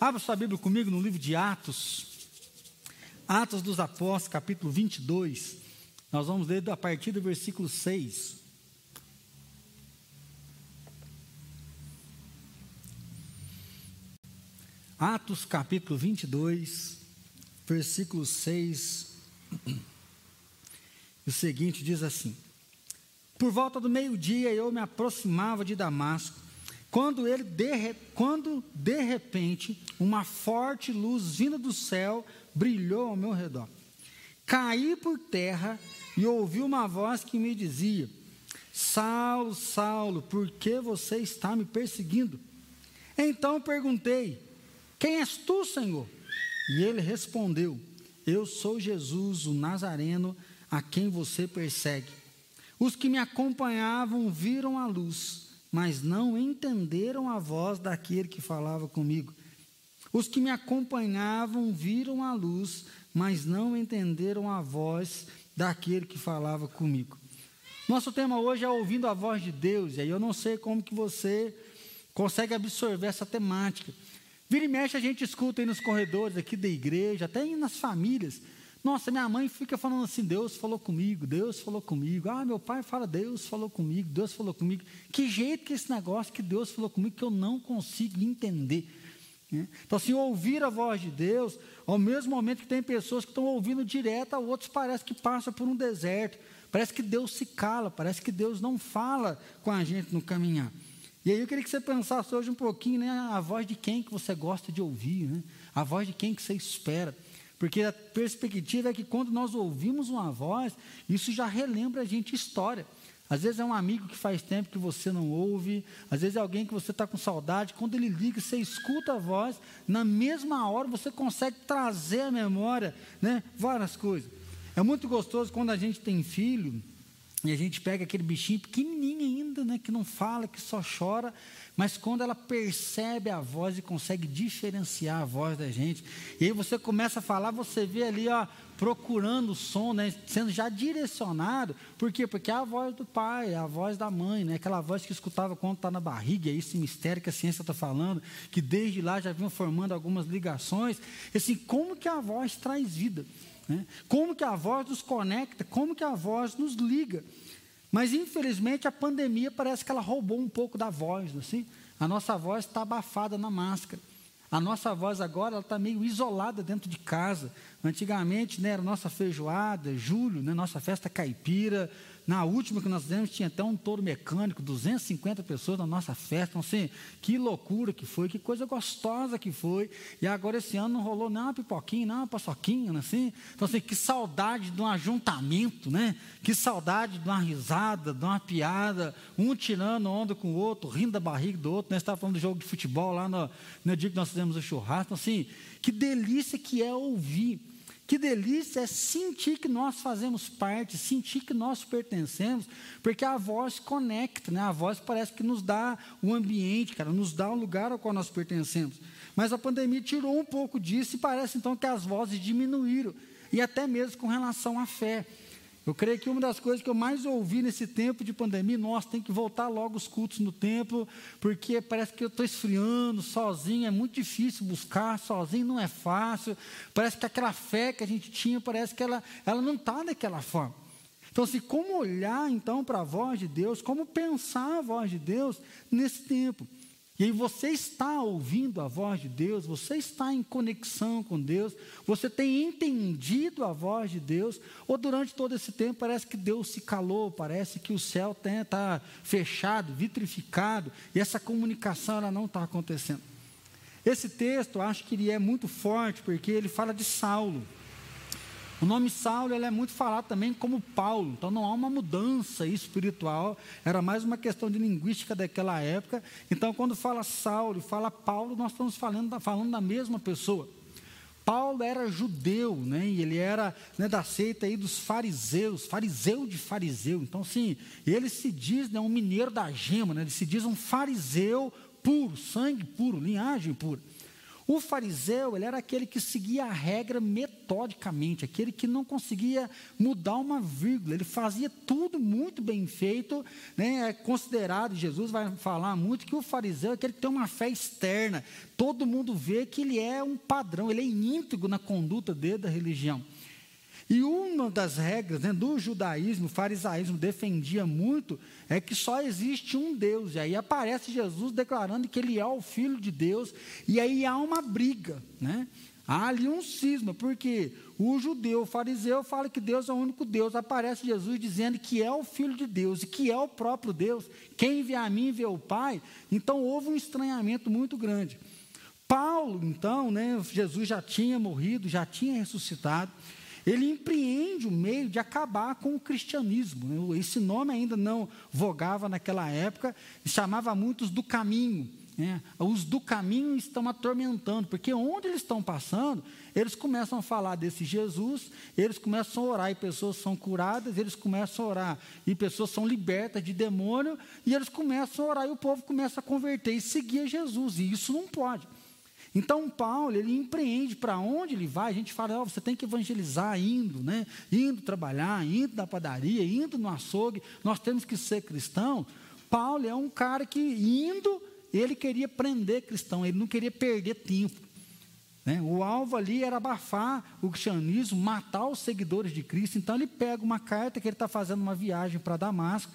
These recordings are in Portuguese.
Abra sua Bíblia comigo no livro de Atos. Atos dos Apóstolos, capítulo 22. Nós vamos ler a partir do versículo 6. Atos capítulo 22, versículo 6. O seguinte diz assim: Por volta do meio-dia eu me aproximava de Damasco quando, ele de, quando de repente uma forte luz vinda do céu brilhou ao meu redor. Caí por terra e ouvi uma voz que me dizia: Saulo, Saulo, por que você está me perseguindo? Então perguntei: Quem és tu, Senhor? E ele respondeu: Eu sou Jesus, o Nazareno, a quem você persegue. Os que me acompanhavam viram a luz mas não entenderam a voz daquele que falava comigo. Os que me acompanhavam viram a luz, mas não entenderam a voz daquele que falava comigo. Nosso tema hoje é ouvindo a voz de Deus, e aí eu não sei como que você consegue absorver essa temática. Vira e mexe a gente escuta aí nos corredores aqui da igreja, até nas famílias, nossa, minha mãe fica falando assim: Deus falou comigo, Deus falou comigo. Ah, meu pai fala: Deus falou comigo, Deus falou comigo. Que jeito que esse negócio que Deus falou comigo que eu não consigo entender. Né? Então, assim, ouvir a voz de Deus, ao mesmo momento que tem pessoas que estão ouvindo direto, a outros parece que passa por um deserto. Parece que Deus se cala, parece que Deus não fala com a gente no caminhar. E aí eu queria que você pensasse hoje um pouquinho, né, a voz de quem que você gosta de ouvir, né? a voz de quem que você espera. Porque a perspectiva é que quando nós ouvimos uma voz, isso já relembra a gente história. Às vezes é um amigo que faz tempo que você não ouve, às vezes é alguém que você está com saudade. Quando ele liga, você escuta a voz, na mesma hora você consegue trazer à memória né, várias coisas. É muito gostoso quando a gente tem filho e a gente pega aquele bichinho pequenininho ainda, né, que não fala, que só chora, mas quando ela percebe a voz e consegue diferenciar a voz da gente, e aí você começa a falar, você vê ali, ó, procurando o som, né, sendo já direcionado, por quê? Porque é a voz do pai, é a voz da mãe, né, aquela voz que escutava quando está na barriga, é esse mistério que a ciência está falando, que desde lá já vinham formando algumas ligações, assim, como que a voz traz vida? Né? Como que a voz nos conecta, como que a voz nos liga. Mas, infelizmente, a pandemia parece que ela roubou um pouco da voz, assim. A nossa voz está abafada na máscara. A nossa voz agora está meio isolada dentro de casa. Antigamente, né, era nossa feijoada, julho, né, nossa festa caipira, na última que nós fizemos, tinha até um touro mecânico, 250 pessoas na nossa festa. Então, assim, que loucura que foi, que coisa gostosa que foi. E agora esse ano não rolou nem uma pipoquinha, nem uma paçoquinha, né, assim. Então, assim, que saudade de um ajuntamento, né? Que saudade de uma risada, de uma piada, um tirando onda com o outro, rindo da barriga do outro. Nós né? estávamos falando do jogo de futebol lá no, no dia que nós fizemos o churrasco. Então, assim, que delícia que é ouvir que delícia é sentir que nós fazemos parte, sentir que nós pertencemos, porque a voz conecta, né? a voz parece que nos dá o um ambiente, cara, nos dá um lugar ao qual nós pertencemos. Mas a pandemia tirou um pouco disso e parece então que as vozes diminuíram, e até mesmo com relação à fé. Eu creio que uma das coisas que eu mais ouvi nesse tempo de pandemia, nós tem que voltar logo os cultos no templo, porque parece que eu estou esfriando sozinho, é muito difícil buscar, sozinho não é fácil. Parece que aquela fé que a gente tinha, parece que ela, ela não está daquela forma. Então, assim, como olhar então para a voz de Deus, como pensar a voz de Deus nesse tempo? E aí você está ouvindo a voz de Deus, você está em conexão com Deus, você tem entendido a voz de Deus, ou durante todo esse tempo parece que Deus se calou, parece que o céu está fechado, vitrificado, e essa comunicação ela não está acontecendo. Esse texto, acho que ele é muito forte, porque ele fala de Saulo. O nome Saulo ele é muito falado também como Paulo, então não há uma mudança espiritual, era mais uma questão de linguística daquela época. Então, quando fala Saulo e fala Paulo, nós estamos falando, falando da mesma pessoa. Paulo era judeu, né? E ele era né, da seita aí dos fariseus, fariseu de fariseu. Então, sim, ele se diz né, um mineiro da gema, né? Ele se diz um fariseu puro, sangue puro, linhagem pura. O fariseu, ele era aquele que seguia a regra metodicamente, aquele que não conseguia mudar uma vírgula, ele fazia tudo muito bem feito, né? é considerado, Jesus vai falar muito, que o fariseu é aquele que tem uma fé externa, todo mundo vê que ele é um padrão, ele é íntegro na conduta dele da religião. E uma das regras né, do judaísmo, o farisaísmo defendia muito, é que só existe um Deus. E aí aparece Jesus declarando que ele é o Filho de Deus, e aí há uma briga. Né? Há ali um cisma, porque o judeu, o fariseu, fala que Deus é o único Deus. Aparece Jesus dizendo que é o Filho de Deus e que é o próprio Deus. Quem vê a mim vê o Pai. Então houve um estranhamento muito grande. Paulo, então, né, Jesus já tinha morrido, já tinha ressuscitado ele empreende o meio de acabar com o cristianismo. Né? Esse nome ainda não vogava naquela época, chamava muitos do caminho. Né? Os do caminho estão atormentando, porque onde eles estão passando, eles começam a falar desse Jesus, eles começam a orar e pessoas são curadas, eles começam a orar e pessoas são libertas de demônio, e eles começam a orar e o povo começa a converter e seguir Jesus, e isso não pode. Então Paulo, ele empreende para onde ele vai, a gente fala, oh, você tem que evangelizar indo, né? Indo trabalhar, indo na padaria, indo no açougue, nós temos que ser cristão. Paulo é um cara que indo, ele queria prender cristão, ele não queria perder tempo. Né? O alvo ali era abafar o cristianismo, matar os seguidores de Cristo. Então ele pega uma carta que ele está fazendo uma viagem para Damasco,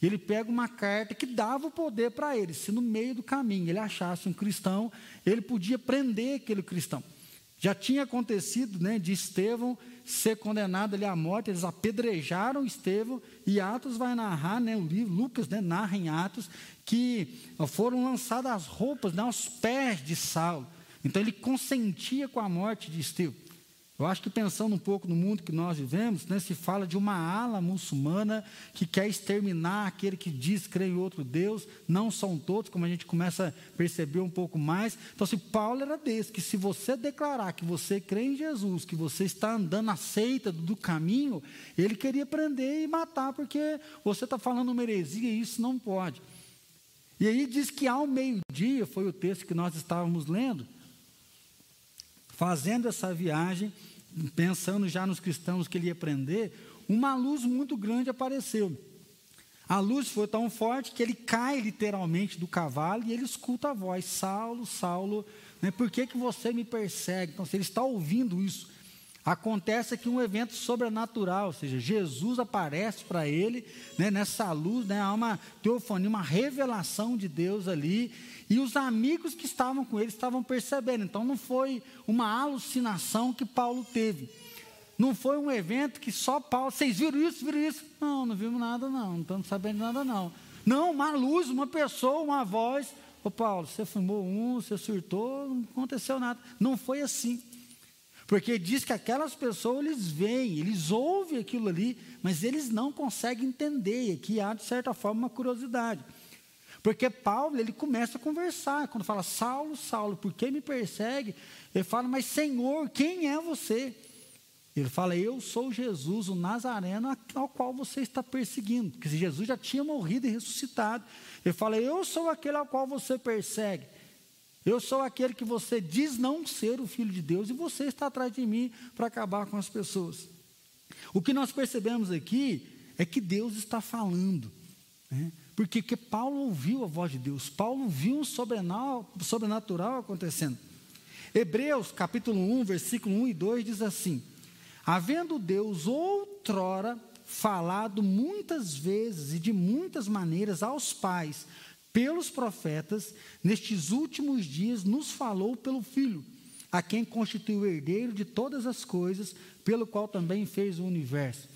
e ele pega uma carta que dava o poder para ele. Se no meio do caminho ele achasse um cristão, ele podia prender aquele cristão. Já tinha acontecido né, de Estevão ser condenado ali à morte, eles apedrejaram Estevão, e Atos vai narrar, né, o livro, Lucas né, narra em Atos, que foram lançadas as roupas né, aos pés de Saulo. Então ele consentia com a morte de Estevão. Eu acho que pensando um pouco no mundo que nós vivemos, né, se fala de uma ala muçulmana que quer exterminar aquele que diz crer em outro Deus, não são todos, como a gente começa a perceber um pouco mais. Então, se Paulo era desse, que se você declarar que você crê em Jesus, que você está andando na seita do caminho, ele queria prender e matar, porque você está falando uma heresia e isso não pode. E aí diz que ao meio-dia, foi o texto que nós estávamos lendo, fazendo essa viagem, pensando já nos cristãos que ele ia prender, uma luz muito grande apareceu. A luz foi tão forte que ele cai literalmente do cavalo e ele escuta a voz: Saulo, Saulo, né, por que, que você me persegue? Então, se ele está ouvindo isso, acontece aqui um evento sobrenatural, ou seja, Jesus aparece para ele né, nessa luz, né, há uma teofania, uma revelação de Deus ali, e os amigos que estavam com ele estavam percebendo. Então não foi uma alucinação que Paulo teve. Não foi um evento que só Paulo. Vocês viram isso? Viram isso? Não, não vimos nada, não. Não estamos sabendo nada, não. Não, uma luz, uma pessoa, uma voz. Ô Paulo, você fumou um, você surtou, não aconteceu nada. Não foi assim. Porque diz que aquelas pessoas, eles veem, eles ouvem aquilo ali, mas eles não conseguem entender. E aqui há, de certa forma, uma curiosidade. Porque Paulo, ele começa a conversar, quando fala, Saulo, Saulo, por que me persegue? Ele fala, mas Senhor, quem é você? Ele fala, eu sou Jesus, o Nazareno, ao qual você está perseguindo. Porque Jesus já tinha morrido e ressuscitado. Ele fala, eu sou aquele ao qual você persegue. Eu sou aquele que você diz não ser o Filho de Deus e você está atrás de mim para acabar com as pessoas. O que nós percebemos aqui é que Deus está falando. Né? Porque que Paulo ouviu a voz de Deus, Paulo viu um sobrenatural acontecendo. Hebreus capítulo 1, versículo 1 e 2 diz assim: Havendo Deus outrora falado muitas vezes e de muitas maneiras aos pais, pelos profetas, nestes últimos dias nos falou pelo Filho, a quem constituiu o herdeiro de todas as coisas, pelo qual também fez o universo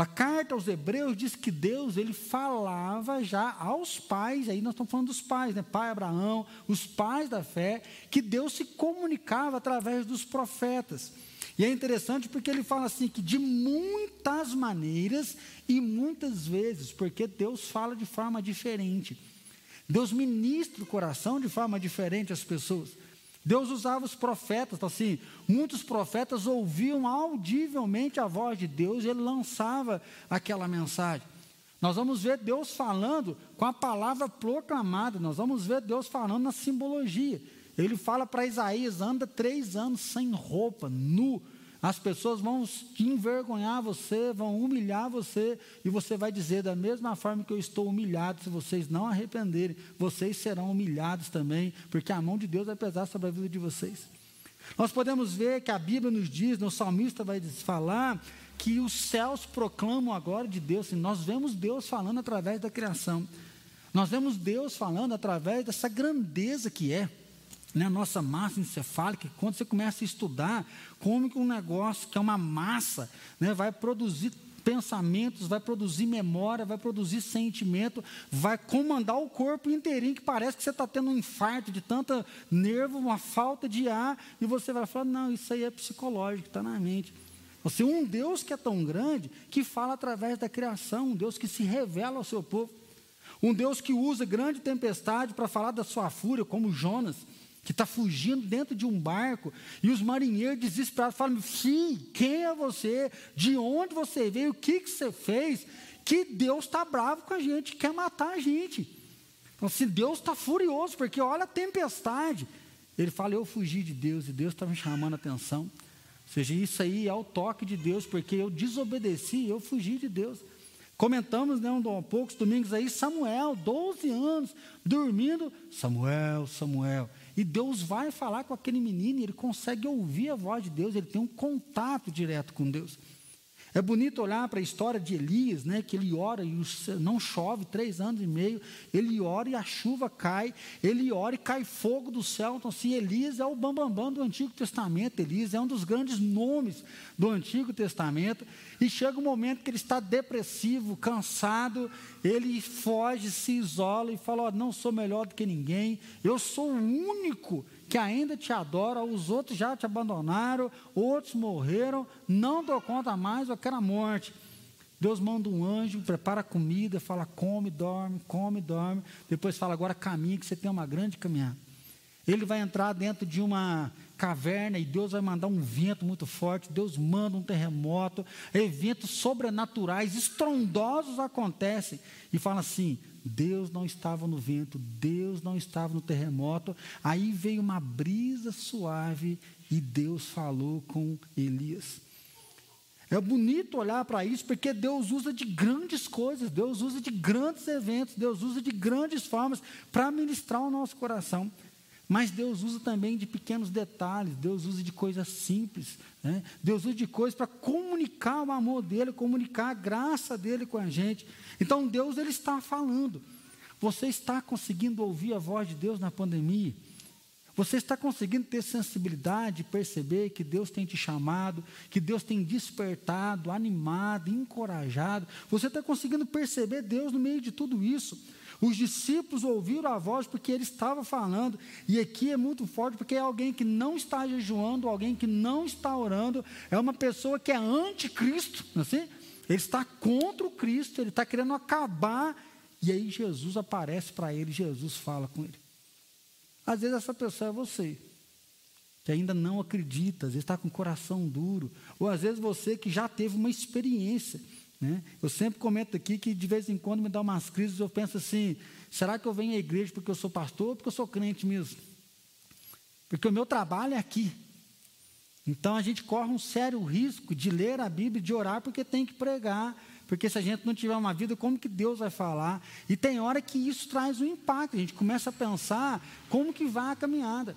a carta aos Hebreus diz que Deus ele falava já aos pais, aí nós estamos falando dos pais, né? Pai Abraão, os pais da fé, que Deus se comunicava através dos profetas. E é interessante porque ele fala assim que de muitas maneiras e muitas vezes, porque Deus fala de forma diferente. Deus ministra o coração de forma diferente às pessoas. Deus usava os profetas, assim, muitos profetas ouviam audivelmente a voz de Deus e ele lançava aquela mensagem. Nós vamos ver Deus falando com a palavra proclamada, nós vamos ver Deus falando na simbologia. Ele fala para Isaías: anda três anos sem roupa, nu. As pessoas vão envergonhar você, vão humilhar você, e você vai dizer: da mesma forma que eu estou humilhado, se vocês não arrependerem, vocês serão humilhados também, porque a mão de Deus vai pesar sobre a vida de vocês. Nós podemos ver que a Bíblia nos diz, no salmista vai falar, que os céus proclamam agora de Deus. Nós vemos Deus falando através da criação. Nós vemos Deus falando através dessa grandeza que é né, a nossa massa encefálica. Quando você começa a estudar como que um negócio que é uma massa né, vai produzir pensamentos, vai produzir memória, vai produzir sentimento, vai comandar o corpo inteirinho, que parece que você está tendo um infarto de tanta nervo, uma falta de ar, e você vai falar, não, isso aí é psicológico, está na mente. Você um Deus que é tão grande, que fala através da criação, um Deus que se revela ao seu povo. Um Deus que usa grande tempestade para falar da sua fúria, como Jonas, que está fugindo dentro de um barco, e os marinheiros desesperados falam: Sim, quem é você? De onde você veio? O que, que você fez? Que Deus está bravo com a gente, quer matar a gente. Então, se Deus está furioso, porque olha a tempestade. Ele fala: Eu fugi de Deus, e Deus está me chamando a atenção. Ou seja, isso aí é o toque de Deus, porque eu desobedeci, eu fugi de Deus. Comentamos, né, um, poucos domingos aí, Samuel, 12 anos, dormindo, Samuel, Samuel. E Deus vai falar com aquele menino, ele consegue ouvir a voz de Deus, ele tem um contato direto com Deus. É bonito olhar para a história de Elias, né, que ele ora e não chove três anos e meio, ele ora e a chuva cai, ele ora e cai fogo do céu. Então, se Elias é o bambambam bam, bam do Antigo Testamento, Elias é um dos grandes nomes do Antigo Testamento, e chega um momento que ele está depressivo, cansado, ele foge, se isola e fala: oh, Não sou melhor do que ninguém, eu sou o único que ainda te adora, os outros já te abandonaram, outros morreram, não dou conta mais, eu quero a morte. Deus manda um anjo, prepara comida, fala come, dorme, come, dorme. Depois fala agora caminha, que você tem uma grande caminhada. Ele vai entrar dentro de uma caverna e Deus vai mandar um vento muito forte. Deus manda um terremoto, eventos sobrenaturais, estrondosos acontecem. E fala assim: Deus não estava no vento, Deus não estava no terremoto. Aí veio uma brisa suave e Deus falou com Elias. É bonito olhar para isso, porque Deus usa de grandes coisas, Deus usa de grandes eventos, Deus usa de grandes formas para ministrar o nosso coração. Mas Deus usa também de pequenos detalhes, Deus usa de coisas simples, né? Deus usa de coisas para comunicar o amor dele, comunicar a graça dele com a gente. Então Deus ele está falando. Você está conseguindo ouvir a voz de Deus na pandemia? Você está conseguindo ter sensibilidade, perceber que Deus tem te chamado, que Deus tem despertado, animado, encorajado? Você está conseguindo perceber Deus no meio de tudo isso? Os discípulos ouviram a voz porque ele estava falando, e aqui é muito forte porque é alguém que não está jejuando, alguém que não está orando, é uma pessoa que é anticristo, é assim? Ele está contra o Cristo, ele está querendo acabar, e aí Jesus aparece para ele, Jesus fala com ele. Às vezes essa pessoa é você, que ainda não acredita, às vezes está com o coração duro, ou às vezes você que já teve uma experiência né? Eu sempre comento aqui que de vez em quando me dá umas crises, eu penso assim: será que eu venho à igreja porque eu sou pastor ou porque eu sou crente mesmo? Porque o meu trabalho é aqui. Então a gente corre um sério risco de ler a Bíblia, de orar, porque tem que pregar. Porque se a gente não tiver uma vida, como que Deus vai falar? E tem hora que isso traz um impacto. A gente começa a pensar como que vai a caminhada.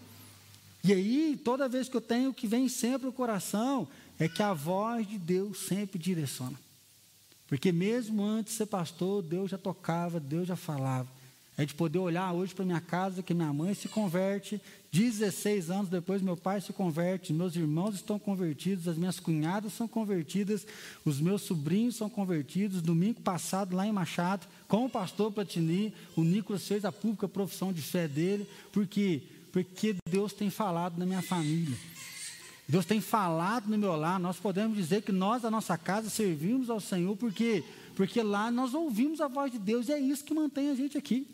E aí, toda vez que eu tenho, o que vem sempre no coração é que a voz de Deus sempre direciona. Porque mesmo antes de ser pastor, Deus já tocava, Deus já falava. A gente poder olhar hoje para minha casa, que minha mãe se converte, 16 anos depois meu pai se converte, meus irmãos estão convertidos, as minhas cunhadas são convertidas, os meus sobrinhos são convertidos. Domingo passado, lá em Machado, com o pastor Platini, o Nicolas fez a pública profissão de fé dele, porque porque Deus tem falado na minha família. Deus tem falado no meu lar, nós podemos dizer que nós, da nossa casa, servimos ao Senhor, porque, porque lá nós ouvimos a voz de Deus e é isso que mantém a gente aqui.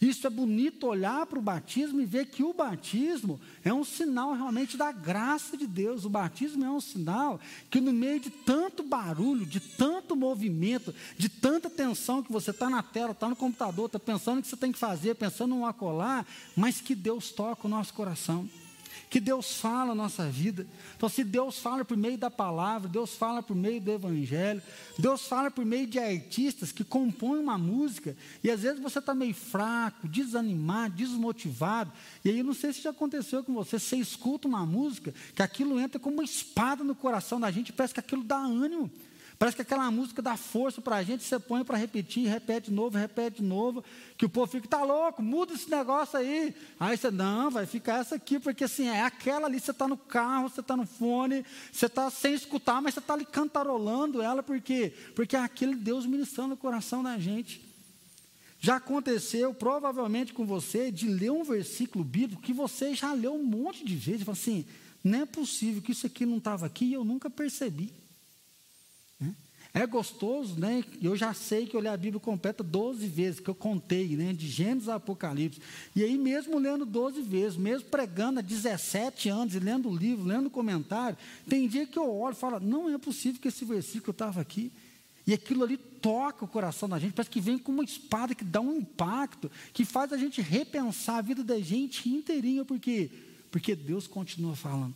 Isso é bonito olhar para o batismo e ver que o batismo é um sinal realmente da graça de Deus. O batismo é um sinal que, no meio de tanto barulho, de tanto movimento, de tanta tensão que você está na tela, está no computador, está pensando o que você tem que fazer, pensando em um acolar, mas que Deus toca o nosso coração que Deus fala na nossa vida. Então, se Deus fala por meio da palavra, Deus fala por meio do evangelho, Deus fala por meio de artistas que compõem uma música, e às vezes você está meio fraco, desanimado, desmotivado, e aí não sei se já aconteceu com você, você escuta uma música, que aquilo entra como uma espada no coração da gente, parece que aquilo dá ânimo. Parece que aquela música dá força para a gente, você põe para repetir, repete de novo, repete de novo, que o povo fica, tá louco, muda esse negócio aí. Aí você, não, vai ficar essa aqui, porque assim, é aquela ali, você está no carro, você está no fone, você está sem escutar, mas você está ali cantarolando ela, por quê? Porque é aquele Deus ministrando o coração da gente. Já aconteceu, provavelmente com você, de ler um versículo bíblico que você já leu um monte de vezes, e fala assim, não é possível que isso aqui não estava aqui e eu nunca percebi. É gostoso, né? Eu já sei que eu li a Bíblia completa 12 vezes, que eu contei, né? De Gênesis a Apocalipse. E aí, mesmo lendo 12 vezes, mesmo pregando há 17 anos e lendo o livro, lendo o comentário, tem dia que eu olho e falo, não é possível que esse versículo estava aqui. E aquilo ali toca o coração da gente, parece que vem com uma espada que dá um impacto, que faz a gente repensar a vida da gente inteirinha, por quê? Porque Deus continua falando.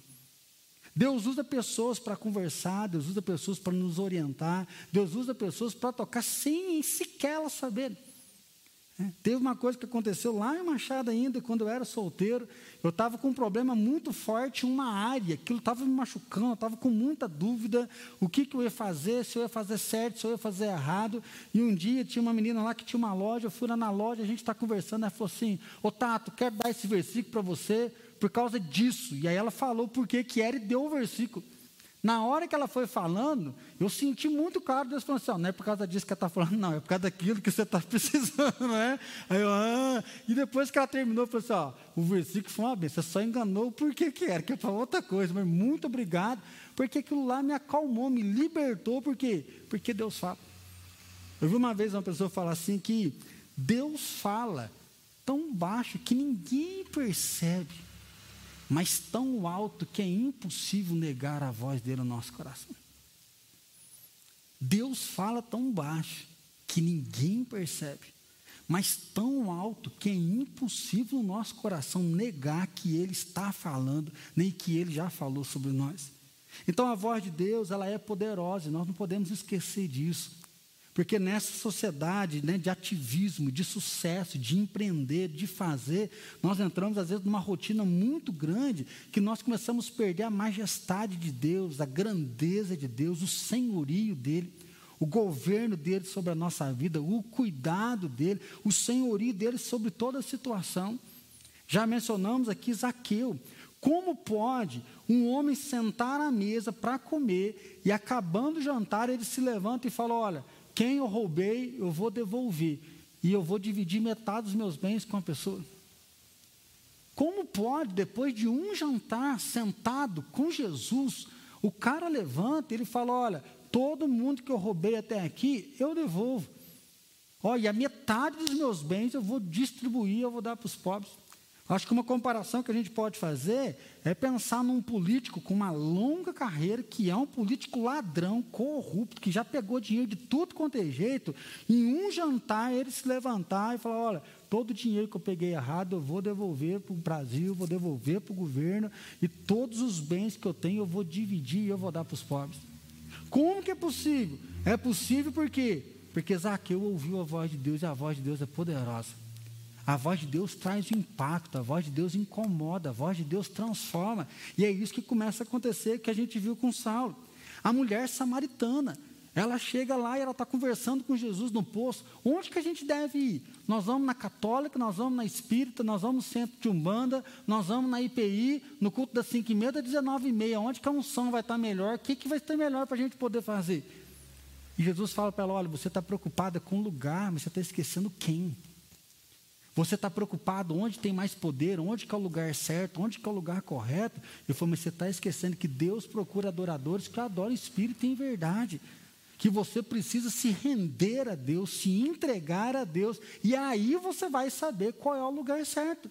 Deus usa pessoas para conversar, Deus usa pessoas para nos orientar, Deus usa pessoas para tocar sem sequer elas saberem. É, teve uma coisa que aconteceu lá em Machado ainda, quando eu era solteiro, eu estava com um problema muito forte em uma área, aquilo estava me machucando, eu estava com muita dúvida, o que, que eu ia fazer, se eu ia fazer certo, se eu ia fazer errado, e um dia tinha uma menina lá que tinha uma loja, eu fui lá na loja, a gente está conversando, ela falou assim, ô Tato, quero dar esse versículo para você, por causa disso. E aí ela falou por que que era e deu o versículo. Na hora que ela foi falando, eu senti muito claro Deus falando assim, não é por causa disso que ela está falando, não, é por causa daquilo que você está precisando, não é? Aí eu, ah. E depois que ela terminou, eu falei assim, o versículo foi uma benção, você só enganou por que que era, que é outra coisa, mas muito obrigado, porque aquilo lá me acalmou, me libertou, por quê? Porque Deus fala. Eu vi uma vez uma pessoa falar assim que Deus fala tão baixo que ninguém percebe mas tão alto que é impossível negar a voz dele no nosso coração. Deus fala tão baixo que ninguém percebe, mas tão alto que é impossível no nosso coração negar que ele está falando, nem que ele já falou sobre nós. Então a voz de Deus, ela é poderosa, e nós não podemos esquecer disso. Porque nessa sociedade né, de ativismo, de sucesso, de empreender, de fazer, nós entramos às vezes numa rotina muito grande que nós começamos a perder a majestade de Deus, a grandeza de Deus, o senhorio dele, o governo dele sobre a nossa vida, o cuidado dele, o senhorio dele sobre toda a situação. Já mencionamos aqui Zaqueu. Como pode um homem sentar à mesa para comer e acabando o jantar ele se levanta e fala: Olha, quem eu roubei, eu vou devolver. E eu vou dividir metade dos meus bens com a pessoa. Como pode, depois de um jantar sentado com Jesus, o cara levanta, ele fala: Olha, todo mundo que eu roubei até aqui, eu devolvo. Olha, a metade dos meus bens eu vou distribuir, eu vou dar para os pobres. Acho que uma comparação que a gente pode fazer é pensar num político com uma longa carreira, que é um político ladrão, corrupto, que já pegou dinheiro de tudo quanto é jeito, em um jantar ele se levantar e falar: olha, todo o dinheiro que eu peguei errado eu vou devolver para o Brasil, vou devolver para o governo, e todos os bens que eu tenho eu vou dividir e eu vou dar para os pobres. Como que é possível? É possível por quê? Porque Zaqueu ouviu a voz de Deus e a voz de Deus é poderosa. A voz de Deus traz impacto, a voz de Deus incomoda, a voz de Deus transforma. E é isso que começa a acontecer, que a gente viu com Saulo. A mulher samaritana, ela chega lá e ela está conversando com Jesus no poço. Onde que a gente deve ir? Nós vamos na católica, nós vamos na espírita, nós vamos no centro de Umbanda, nós vamos na IPI, no culto das 5 e meia, das 19 e meia. Onde que a unção vai estar melhor? O que, que vai estar melhor para a gente poder fazer? E Jesus fala para ela, olha, você está preocupada com o lugar, mas você está esquecendo quem. Você está preocupado onde tem mais poder, onde que é o lugar certo, onde que é o lugar correto. Eu falei, mas você está esquecendo que Deus procura adoradores que adoram espírito em verdade. que você precisa se render a Deus, se entregar a Deus, e aí você vai saber qual é o lugar certo.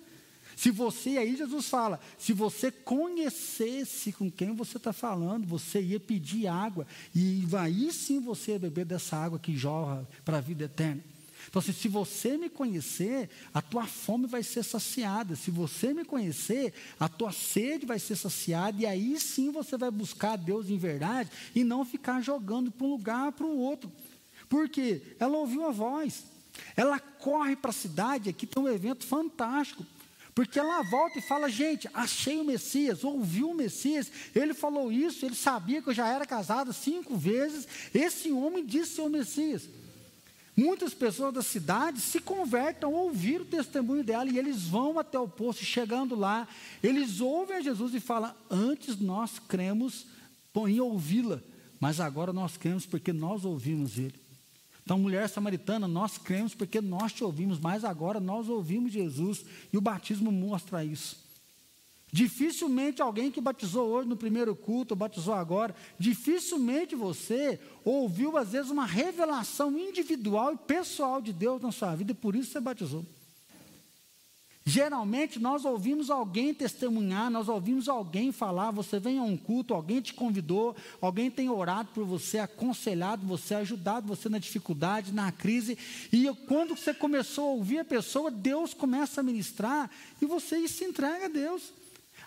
Se você, aí Jesus fala, se você conhecesse com quem você está falando, você ia pedir água, e aí sim você ia beber dessa água que jorra para a vida eterna. Então, assim, se você me conhecer, a tua fome vai ser saciada. Se você me conhecer, a tua sede vai ser saciada. E aí sim você vai buscar Deus em verdade e não ficar jogando para um lugar para o outro. Porque ela ouviu a voz. Ela corre para a cidade, aqui tem um evento fantástico. Porque ela volta e fala: gente, achei o Messias, ouviu o Messias, ele falou isso, ele sabia que eu já era casada cinco vezes. Esse homem disse ser o Messias. Muitas pessoas da cidade se convertem ao ouvir o testemunho dela e eles vão até o poço, chegando lá, eles ouvem a Jesus e falam: Antes nós cremos em ouvi-la, mas agora nós cremos porque nós ouvimos ele. Então, mulher samaritana, nós cremos porque nós te ouvimos, mas agora nós ouvimos Jesus e o batismo mostra isso. Dificilmente alguém que batizou hoje no primeiro culto, batizou agora, dificilmente você ouviu, às vezes, uma revelação individual e pessoal de Deus na sua vida, e por isso você batizou. Geralmente nós ouvimos alguém testemunhar, nós ouvimos alguém falar, você vem a um culto, alguém te convidou, alguém tem orado por você, aconselhado você, ajudado você na dificuldade, na crise, e quando você começou a ouvir a pessoa, Deus começa a ministrar e você se entrega a Deus.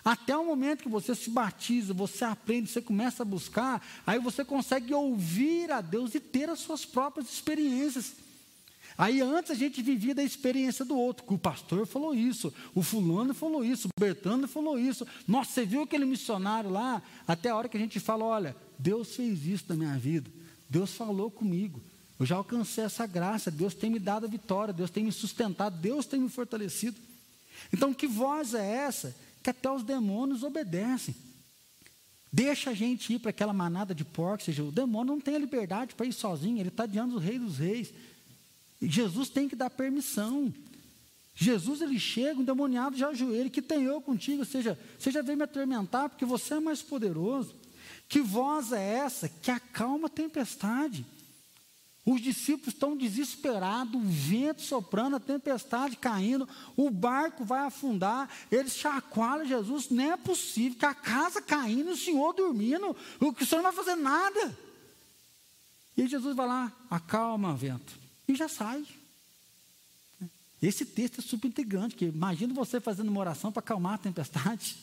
Até o momento que você se batiza, você aprende, você começa a buscar, aí você consegue ouvir a Deus e ter as suas próprias experiências. Aí antes a gente vivia da experiência do outro, que o pastor falou isso, o fulano falou isso, o Bertano falou isso. Nossa, você viu aquele missionário lá? Até a hora que a gente fala, olha, Deus fez isso na minha vida, Deus falou comigo, eu já alcancei essa graça, Deus tem me dado a vitória, Deus tem me sustentado, Deus tem me fortalecido. Então, que voz é essa que até os demônios obedecem. Deixa a gente ir para aquela manada de porcos, seja, o demônio não tem a liberdade para ir sozinho, ele está diante do rei dos reis. E Jesus tem que dar permissão. Jesus ele chega, um demoniado já ajoelha, que tem eu contigo, ou seja, você já veio me atormentar porque você é mais poderoso. Que voz é essa que acalma a tempestade? Os discípulos estão desesperados, o vento soprando, a tempestade caindo, o barco vai afundar, eles chacoalham Jesus, não é possível que a casa caindo, o Senhor dormindo, o Senhor não vai fazer nada. E Jesus vai lá, acalma o vento, e já sai. Esse texto é super integrante, que imagina você fazendo uma oração para acalmar a tempestade.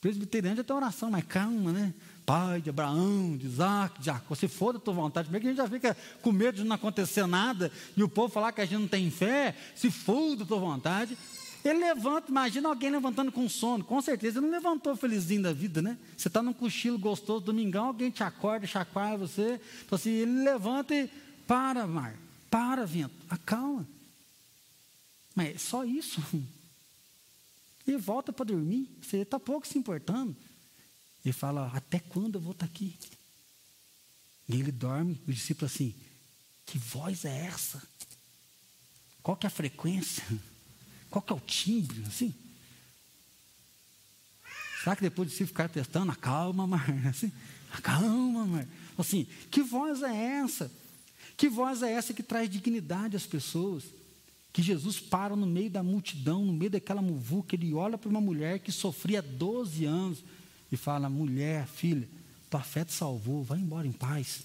Presbiteriano já tem oração mais calma, né? Pai de Abraão, de Isaac, de Jacó, se for da tua vontade, primeiro que a gente já fica com medo de não acontecer nada, e o povo falar que a gente não tem fé, se for da tua vontade, ele levanta, imagina alguém levantando com sono, com certeza ele não levantou felizinho da vida, né? Você está num cochilo gostoso, domingão, alguém te acorda, chacoalha você, então assim, ele levanta e, para mar, para vento, acalma, mas é só isso, e volta para dormir, você está pouco se importando, e fala: Até quando eu vou estar aqui? E ele dorme, o discípulo assim: Que voz é essa? Qual que é a frequência? Qual que é o timbre? Assim? Será que depois de se ficar testando, acalma, mar, assim, acalma, mar. Assim, que voz é essa? Que voz é essa que traz dignidade às pessoas? Que Jesus para no meio da multidão, no meio daquela muvuca, ele olha para uma mulher que sofria 12 anos, e fala: mulher, filha, tua fé te salvou, vai embora em paz.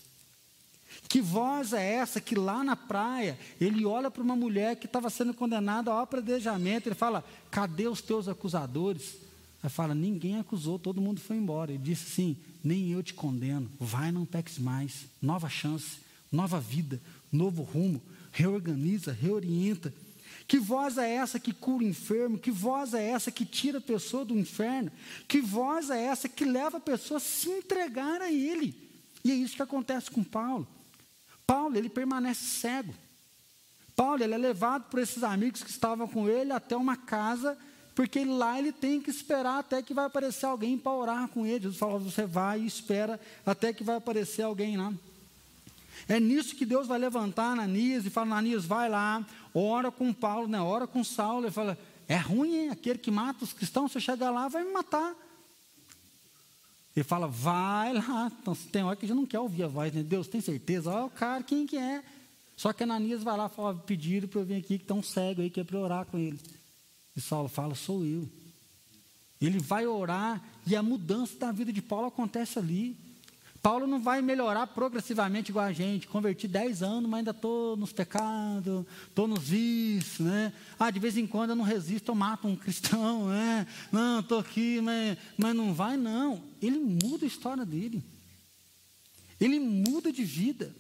Que voz é essa que lá na praia ele olha para uma mulher que estava sendo condenada ao apredejamento, ele fala: cadê os teus acusadores? Aí fala: ninguém acusou, todo mundo foi embora. Ele disse assim: nem eu te condeno, vai, não peques mais, nova chance, nova vida, novo rumo, reorganiza, reorienta. Que voz é essa que cura o enfermo? Que voz é essa que tira a pessoa do inferno? Que voz é essa que leva a pessoa a se entregar a Ele? E é isso que acontece com Paulo. Paulo, ele permanece cego. Paulo, ele é levado por esses amigos que estavam com ele até uma casa, porque lá ele tem que esperar até que vai aparecer alguém para orar com ele. Jesus falou: você vai e espera até que vai aparecer alguém lá. É nisso que Deus vai levantar Ananias e fala: Ananias, vai lá, ora com Paulo, né? ora com Saulo. Ele fala: é ruim, hein? aquele que mata os cristãos, se eu chegar lá, vai me matar. Ele fala, vai lá. Então, tem hora que gente não quer ouvir a voz, né? Deus, tem certeza? Olha o cara, quem que é? Só que Ananias vai lá e fala, pediram para eu vir aqui, que está um cego aí, que é para orar com ele. E Saulo fala, sou eu. Ele vai orar e a mudança da vida de Paulo acontece ali. Paulo não vai melhorar progressivamente igual a gente. Converti 10 anos, mas ainda estou nos pecados, estou nos vícios, né? Ah, de vez em quando eu não resisto, eu mato um cristão, né? Não, estou aqui, mas, mas não vai, não. Ele muda a história dele. Ele muda de vida.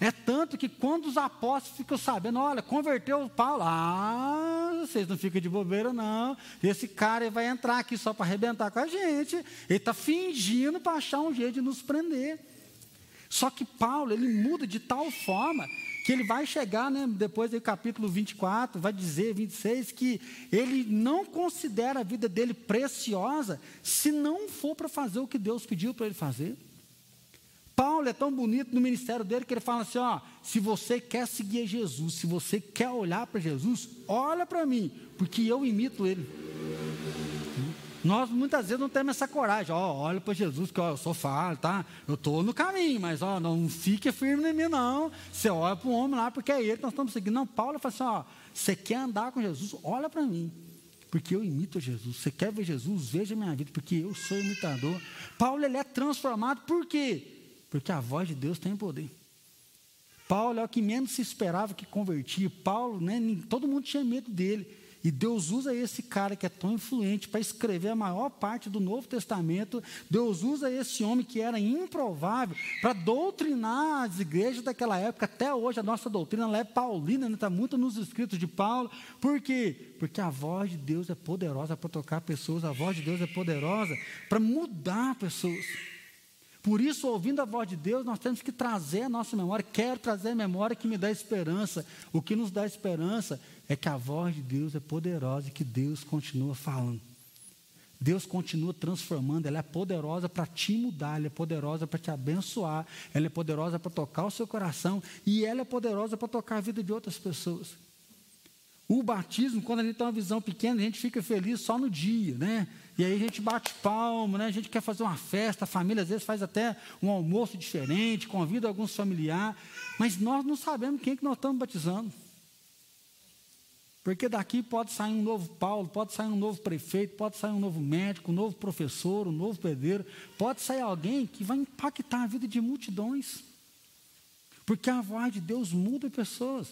É tanto que quando os apóstolos ficam sabendo, olha, converteu Paulo, ah, vocês não ficam de bobeira, não. Esse cara vai entrar aqui só para arrebentar com a gente. Ele está fingindo para achar um jeito de nos prender. Só que Paulo, ele muda de tal forma que ele vai chegar, né, depois do capítulo 24, vai dizer, 26, que ele não considera a vida dele preciosa se não for para fazer o que Deus pediu para ele fazer. Paulo é tão bonito no ministério dele que ele fala assim: ó, se você quer seguir Jesus, se você quer olhar para Jesus, olha para mim, porque eu imito ele. Nós muitas vezes não temos essa coragem, ó, olha para Jesus, que ó, eu sou falho, tá? Eu estou no caminho, mas ó, não fique firme em mim, não. Você olha para o homem lá, porque é ele que nós estamos seguindo. Não, Paulo fala assim: ó, você quer andar com Jesus, olha para mim porque eu imito Jesus. Você quer ver Jesus? Veja minha vida, porque eu sou imitador. Paulo ele é transformado por quê? Porque a voz de Deus tem poder. Paulo é o que menos se esperava que convertia. Paulo, né, todo mundo tinha medo dele. E Deus usa esse cara que é tão influente para escrever a maior parte do Novo Testamento. Deus usa esse homem que era improvável para doutrinar as igrejas daquela época. Até hoje a nossa doutrina é paulina, está né? muito nos escritos de Paulo. Por quê? Porque a voz de Deus é poderosa para tocar pessoas, a voz de Deus é poderosa para mudar pessoas. Por isso, ouvindo a voz de Deus, nós temos que trazer a nossa memória. Quero trazer a memória que me dá esperança. O que nos dá esperança é que a voz de Deus é poderosa e que Deus continua falando. Deus continua transformando, ela é poderosa para te mudar, ela é poderosa para te abençoar, ela é poderosa para tocar o seu coração e ela é poderosa para tocar a vida de outras pessoas. O batismo, quando a gente tem uma visão pequena, a gente fica feliz só no dia, né? E aí a gente bate palma, né? a gente quer fazer uma festa, a família às vezes faz até um almoço diferente, convida alguns familiares, mas nós não sabemos quem que nós estamos batizando. Porque daqui pode sair um novo Paulo, pode sair um novo prefeito, pode sair um novo médico, um novo professor, um novo pedreiro, pode sair alguém que vai impactar a vida de multidões. Porque a voz de Deus muda pessoas.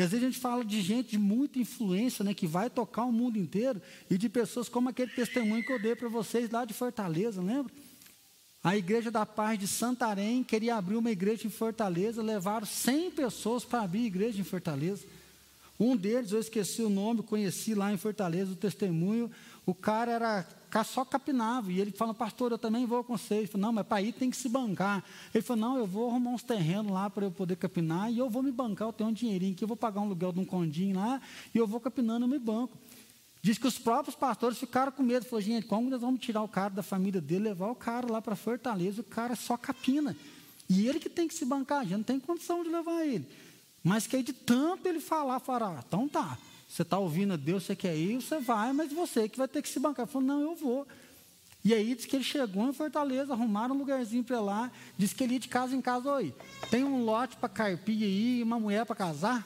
E às vezes a gente fala de gente de muita influência, né, que vai tocar o mundo inteiro, e de pessoas como aquele testemunho que eu dei para vocês lá de Fortaleza, lembra? A igreja da paz de Santarém queria abrir uma igreja em Fortaleza, levaram 100 pessoas para abrir igreja em Fortaleza. Um deles, eu esqueci o nome, conheci lá em Fortaleza o testemunho, o cara era só capinava. E ele falou, pastor, eu também vou com vocês. Ele falou, não, mas para ir tem que se bancar. Ele falou, não, eu vou arrumar uns terrenos lá para eu poder capinar e eu vou me bancar, eu tenho um dinheirinho que eu vou pagar um aluguel de um condinho lá e eu vou capinando, eu me banco. Diz que os próprios pastores ficaram com medo. Falou, gente, como nós vamos tirar o cara da família dele, levar o cara lá para Fortaleza, o cara só capina. E ele que tem que se bancar, a gente não tem condição de levar ele. Mas que aí de tanto ele falar, falar, ah, então tá, você está ouvindo a Deus, você quer ir, você vai, mas você que vai ter que se bancar. Falou, não, eu vou. E aí diz que ele chegou em Fortaleza, arrumaram um lugarzinho para lá, disse que ele ia de casa em casa, oi, tem um lote para carpir aí, uma mulher para casar?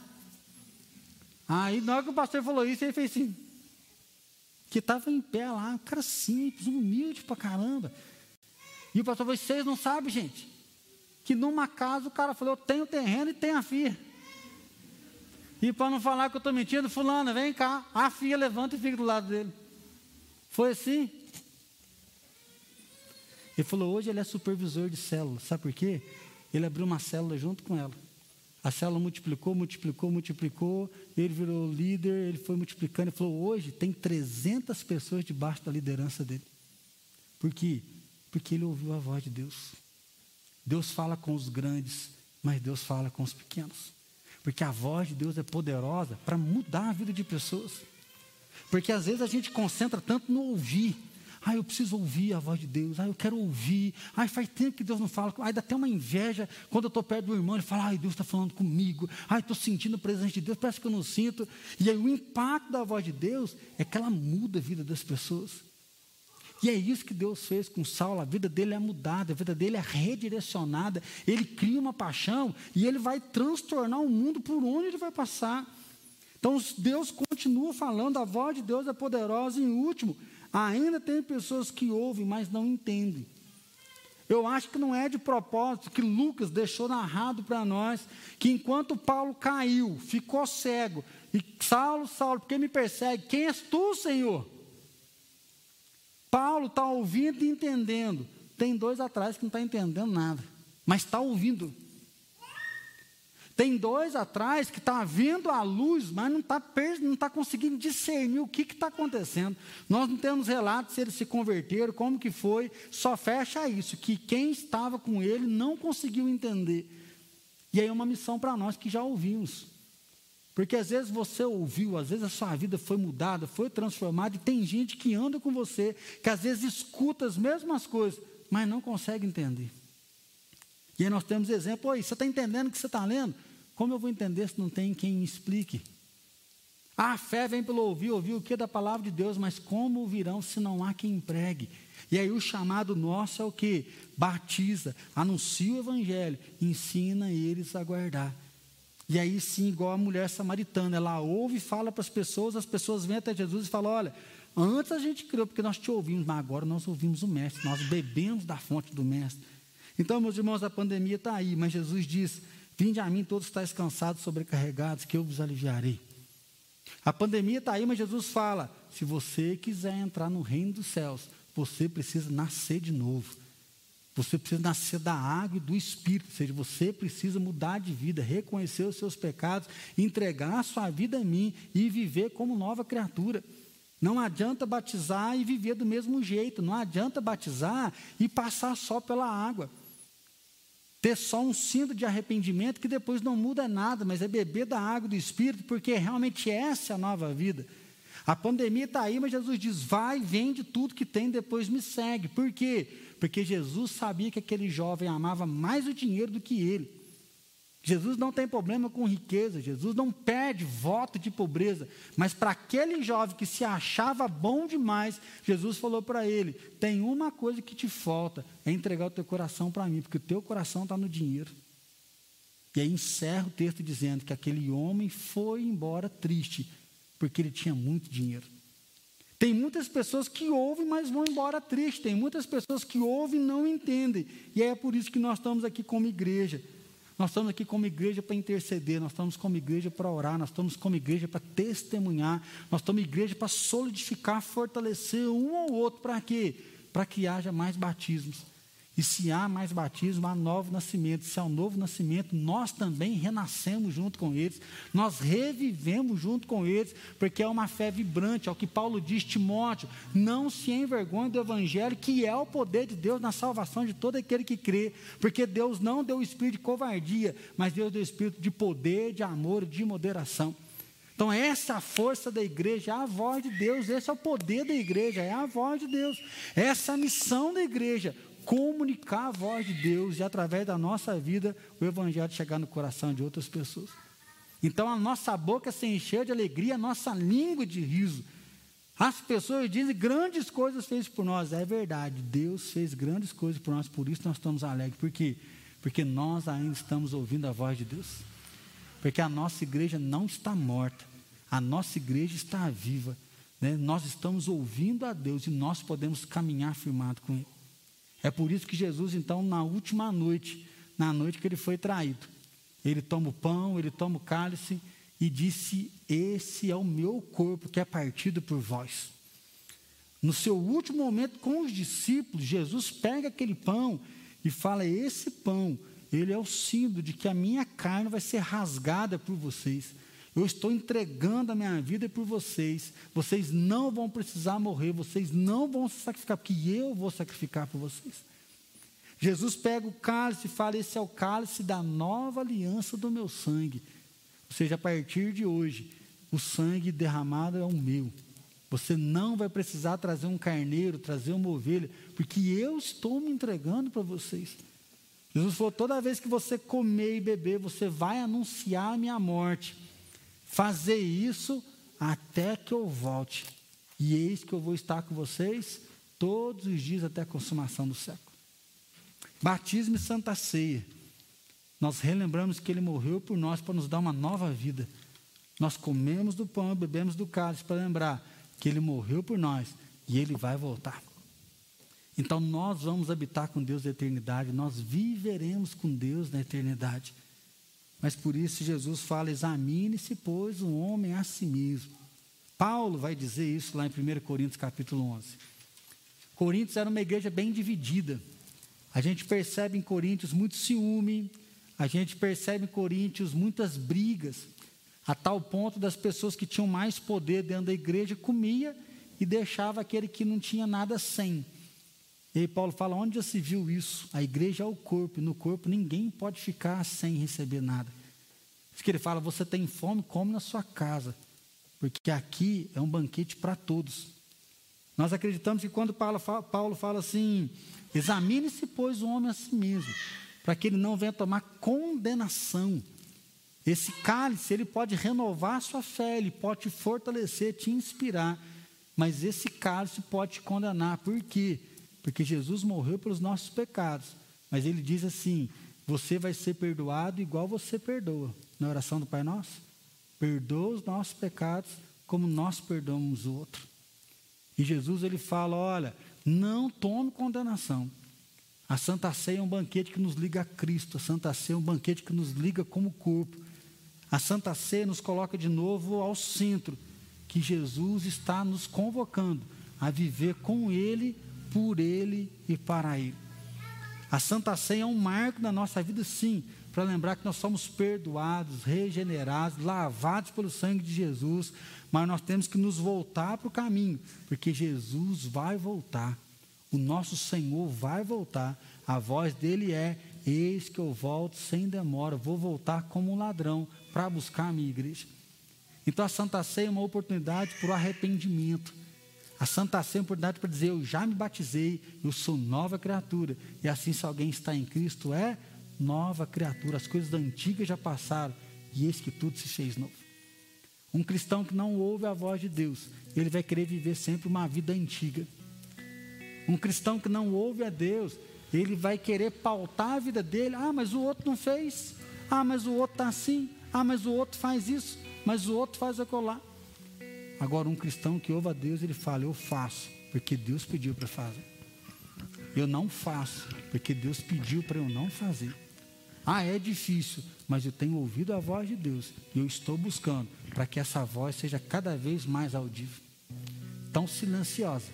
Aí na hora que o pastor falou isso, ele fez assim, que estava em pé lá, um cara simples, humilde para caramba. E o pastor falou, vocês não sabem, gente, que numa casa o cara falou, eu tenho terreno e tenho a filha. E para não falar que eu estou mentindo, fulana, vem cá. A filha levanta e fica do lado dele. Foi assim. Ele falou, hoje ele é supervisor de célula. Sabe por quê? Ele abriu uma célula junto com ela. A célula multiplicou, multiplicou, multiplicou. Ele virou líder, ele foi multiplicando. Ele falou, hoje tem 300 pessoas debaixo da liderança dele. Por quê? Porque ele ouviu a voz de Deus. Deus fala com os grandes, mas Deus fala com os pequenos. Porque a voz de Deus é poderosa para mudar a vida de pessoas. Porque às vezes a gente concentra tanto no ouvir. Ah, eu preciso ouvir a voz de Deus. Ah, eu quero ouvir. Ah, faz tempo que Deus não fala. Ah, dá até uma inveja quando eu estou perto do irmão. Ele fala, ai, Deus está falando comigo. Ai, estou sentindo a presença de Deus. Parece que eu não sinto. E aí o impacto da voz de Deus é que ela muda a vida das pessoas. E é isso que Deus fez com Saulo. A vida dele é mudada, a vida dele é redirecionada. Ele cria uma paixão e ele vai transtornar o mundo por onde ele vai passar. Então Deus continua falando, a voz de Deus é poderosa. Em último, ainda tem pessoas que ouvem, mas não entendem. Eu acho que não é de propósito que Lucas deixou narrado para nós que enquanto Paulo caiu, ficou cego, e Saulo, Saulo, por que me persegue? Quem és tu, Senhor? Paulo está ouvindo e entendendo. Tem dois atrás que não está entendendo nada, mas está ouvindo. Tem dois atrás que está vendo a luz, mas não está não tá conseguindo discernir o que está acontecendo. Nós não temos relatos se eles se converteram, como que foi. Só fecha isso, que quem estava com ele não conseguiu entender. E aí é uma missão para nós que já ouvimos. Porque às vezes você ouviu, às vezes a sua vida foi mudada, foi transformada, e tem gente que anda com você, que às vezes escuta as mesmas coisas, mas não consegue entender. E aí nós temos exemplo, oi, você está entendendo o que você está lendo? Como eu vou entender se não tem quem me explique? A fé vem pelo ouvir, ouvir o que da palavra de Deus, mas como ouvirão se não há quem pregue? E aí o chamado nosso é o que? Batiza, anuncia o evangelho, ensina eles a guardar. E aí sim, igual a mulher samaritana, ela ouve e fala para as pessoas, as pessoas vêm até Jesus e falam: olha, antes a gente criou porque nós te ouvimos, mas agora nós ouvimos o Mestre, nós bebemos da fonte do Mestre. Então, meus irmãos, a pandemia está aí, mas Jesus diz: Vinde a mim todos estáis cansados, sobrecarregados, que eu vos aliviarei. A pandemia está aí, mas Jesus fala: se você quiser entrar no reino dos céus, você precisa nascer de novo. Você precisa nascer da água e do Espírito, ou seja, você precisa mudar de vida, reconhecer os seus pecados, entregar a sua vida a mim e viver como nova criatura. Não adianta batizar e viver do mesmo jeito, não adianta batizar e passar só pela água. Ter só um cinto de arrependimento que depois não muda nada, mas é beber da água do Espírito, porque realmente essa é a nova vida. A pandemia está aí, mas Jesus diz: vai, vende tudo que tem, depois me segue. Por quê? Porque Jesus sabia que aquele jovem amava mais o dinheiro do que ele. Jesus não tem problema com riqueza, Jesus não perde voto de pobreza, mas para aquele jovem que se achava bom demais, Jesus falou para ele: tem uma coisa que te falta, é entregar o teu coração para mim, porque o teu coração está no dinheiro. E aí encerra o texto dizendo que aquele homem foi embora triste, porque ele tinha muito dinheiro. Tem muitas pessoas que ouvem, mas vão embora tristes. Tem muitas pessoas que ouvem e não entendem. E é por isso que nós estamos aqui como igreja. Nós estamos aqui como igreja para interceder, nós estamos como igreja para orar, nós estamos como igreja para testemunhar, nós estamos igreja para solidificar, fortalecer um ao outro. Para quê? Para que haja mais batismos. E se há mais batismo, há novo nascimento. Se há um novo nascimento, nós também renascemos junto com eles, nós revivemos junto com eles, porque é uma fé vibrante, é o que Paulo diz, Timóteo, não se envergonhe do Evangelho, que é o poder de Deus na salvação de todo aquele que crê, porque Deus não deu o espírito de covardia, mas Deus deu o espírito de poder, de amor, de moderação. Então, essa é a força da igreja, é a voz de Deus, esse é o poder da igreja, é a voz de Deus, essa é a missão da igreja, comunicar a voz de Deus e, através da nossa vida, o Evangelho chegar no coração de outras pessoas. Então, a nossa boca se encher de alegria, a nossa língua de riso. As pessoas dizem grandes coisas fez por nós. É verdade, Deus fez grandes coisas por nós, por isso nós estamos alegres. Por quê? Porque nós ainda estamos ouvindo a voz de Deus. Porque a nossa igreja não está morta, a nossa igreja está viva. Né? Nós estamos ouvindo a Deus e nós podemos caminhar firmado com Ele. É por isso que Jesus, então, na última noite, na noite que ele foi traído, ele toma o pão, ele toma o cálice e disse: Esse é o meu corpo que é partido por vós. No seu último momento com os discípulos, Jesus pega aquele pão e fala: Esse pão, ele é o símbolo de que a minha carne vai ser rasgada por vocês. Eu estou entregando a minha vida por vocês. Vocês não vão precisar morrer, vocês não vão se sacrificar, porque eu vou sacrificar por vocês. Jesus pega o cálice e fala: Esse é o cálice da nova aliança do meu sangue. Ou seja, a partir de hoje, o sangue derramado é o meu. Você não vai precisar trazer um carneiro, trazer uma ovelha, porque eu estou me entregando para vocês. Jesus falou: toda vez que você comer e beber, você vai anunciar a minha morte fazer isso até que eu volte. E eis que eu vou estar com vocês todos os dias até a consumação do século. Batismo e Santa Ceia. Nós relembramos que ele morreu por nós para nos dar uma nova vida. Nós comemos do pão e bebemos do cálice para lembrar que ele morreu por nós e ele vai voltar. Então nós vamos habitar com Deus na eternidade, nós viveremos com Deus na eternidade. Mas por isso Jesus fala: examine-se, pois, o homem a si mesmo. Paulo vai dizer isso lá em 1 Coríntios capítulo 11. Coríntios era uma igreja bem dividida. A gente percebe em Coríntios muito ciúme, a gente percebe em Coríntios muitas brigas, a tal ponto das pessoas que tinham mais poder dentro da igreja comia e deixava aquele que não tinha nada sem. E aí Paulo fala: onde já se viu isso? A igreja é o corpo, e no corpo ninguém pode ficar sem receber nada. Isso que ele fala: você tem fome, come na sua casa, porque aqui é um banquete para todos. Nós acreditamos que quando Paulo fala, Paulo fala assim: examine-se, pois, o homem a si mesmo, para que ele não venha tomar condenação. Esse cálice, ele pode renovar a sua fé, ele pode te fortalecer, te inspirar, mas esse cálice pode te condenar. Por quê? porque Jesus morreu pelos nossos pecados. Mas ele diz assim: você vai ser perdoado igual você perdoa. Na oração do Pai Nosso, perdoa os nossos pecados como nós perdoamos o outro. E Jesus ele fala: olha, não tome condenação. A Santa Ceia é um banquete que nos liga a Cristo. A Santa Ceia é um banquete que nos liga como corpo. A Santa Ceia nos coloca de novo ao centro, que Jesus está nos convocando a viver com Ele por Ele e para Ele. A Santa Ceia é um marco na nossa vida, sim, para lembrar que nós somos perdoados, regenerados, lavados pelo sangue de Jesus, mas nós temos que nos voltar para o caminho, porque Jesus vai voltar, o nosso Senhor vai voltar, a voz dele é: Eis que eu volto sem demora, vou voltar como um ladrão para buscar a minha igreja. Então a Santa Ceia é uma oportunidade para o arrependimento a Santa Ceia é uma oportunidade para dizer: Eu já me batizei, eu sou nova criatura. E assim, se alguém está em Cristo, é nova criatura. As coisas antigas já passaram e eis que tudo se fez novo. Um cristão que não ouve a voz de Deus, ele vai querer viver sempre uma vida antiga. Um cristão que não ouve a Deus, ele vai querer pautar a vida dele. Ah, mas o outro não fez. Ah, mas o outro está assim. Ah, mas o outro faz isso. Mas o outro faz acolá. Agora, um cristão que ouve a Deus, ele fala: Eu faço, porque Deus pediu para fazer. Eu não faço, porque Deus pediu para eu não fazer. Ah, é difícil, mas eu tenho ouvido a voz de Deus e eu estou buscando para que essa voz seja cada vez mais audível. Tão silenciosa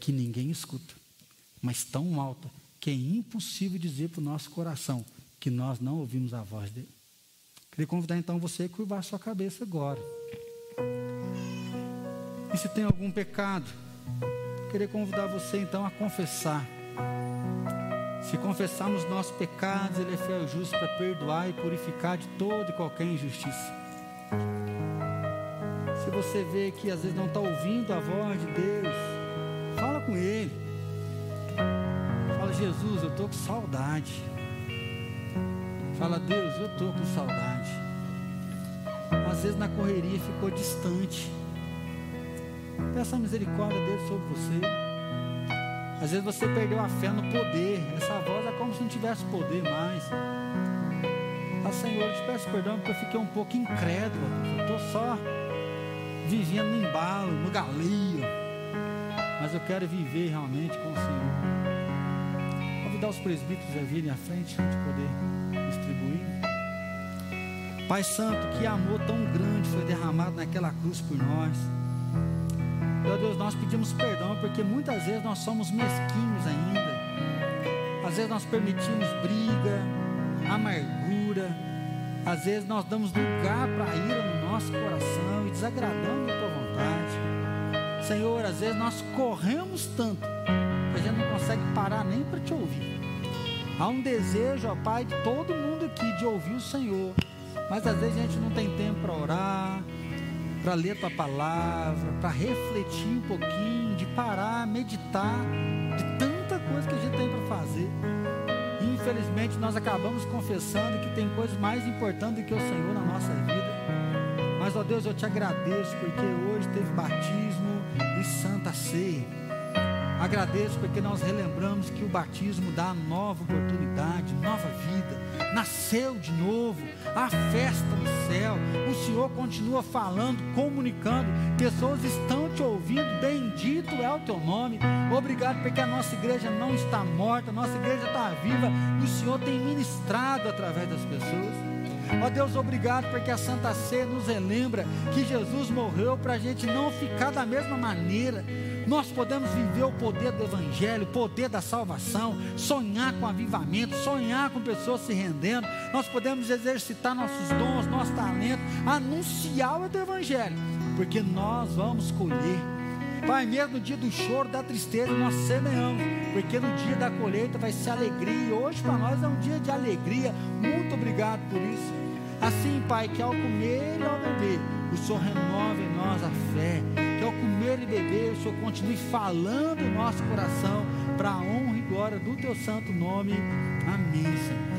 que ninguém escuta, mas tão alta que é impossível dizer para o nosso coração que nós não ouvimos a voz dele. Queria convidar então você a curvar sua cabeça agora. E se tem algum pecado, queria convidar você então a confessar. Se confessarmos nossos pecados, Ele é fiel e justo para perdoar e purificar de toda e qualquer injustiça. Se você vê que às vezes não está ouvindo a voz de Deus, fala com Ele. Fala, Jesus, eu estou com saudade. Fala, Deus, eu estou com saudade. Às vezes na correria ficou distante. Peça a misericórdia dele sobre você. Às vezes você perdeu a fé no poder. Essa voz é como se não tivesse poder mais. Ah, Senhor, eu te peço perdão porque eu fiquei um pouco incrédulo. Eu estou só vivendo no embalo, no galeio. Mas eu quero viver realmente com o Senhor. Convidar os presbíteros a virem à frente para poder distribuir. Pai Santo, que amor tão grande foi derramado naquela cruz por nós. Meu Deus, nós pedimos perdão porque muitas vezes nós somos mesquinhos ainda. Às vezes nós permitimos briga, amargura. Às vezes nós damos lugar para a ira no nosso coração e desagradamos a tua vontade. Senhor, às vezes nós corremos tanto que a gente não consegue parar nem para te ouvir. Há um desejo, ó Pai, de todo mundo aqui de ouvir o Senhor. Mas às vezes a gente não tem tempo para orar, para ler a tua palavra, para refletir um pouquinho, de parar, meditar, de tanta coisa que a gente tem para fazer. Infelizmente, nós acabamos confessando que tem coisas mais importantes do que o Senhor na nossa vida. Mas, ó Deus, eu te agradeço porque hoje teve batismo e santa ceia. Agradeço porque nós relembramos que o batismo dá nova oportunidade, nova vida, nasceu de novo, a festa no céu. O Senhor continua falando, comunicando, pessoas estão te ouvindo. Bendito é o teu nome. Obrigado porque a nossa igreja não está morta, a nossa igreja está viva e o Senhor tem ministrado através das pessoas. Ó Deus, obrigado porque a Santa Ceia nos relembra que Jesus morreu para a gente não ficar da mesma maneira. Nós podemos viver o poder do Evangelho, o poder da salvação, sonhar com avivamento, sonhar com pessoas se rendendo. Nós podemos exercitar nossos dons, nosso talento, anunciar o Evangelho, porque nós vamos colher. Pai, mesmo no dia do choro, da tristeza, nós semeamos, porque no dia da colheita vai ser alegria, e hoje para nós é um dia de alegria. Muito obrigado por isso. Assim, Pai, que ao comer e ao beber, o Senhor renove em nós a fé, que ao comer e beber, o Senhor continue falando no nosso coração, para a honra e glória do Teu santo nome. Amém, Senhor.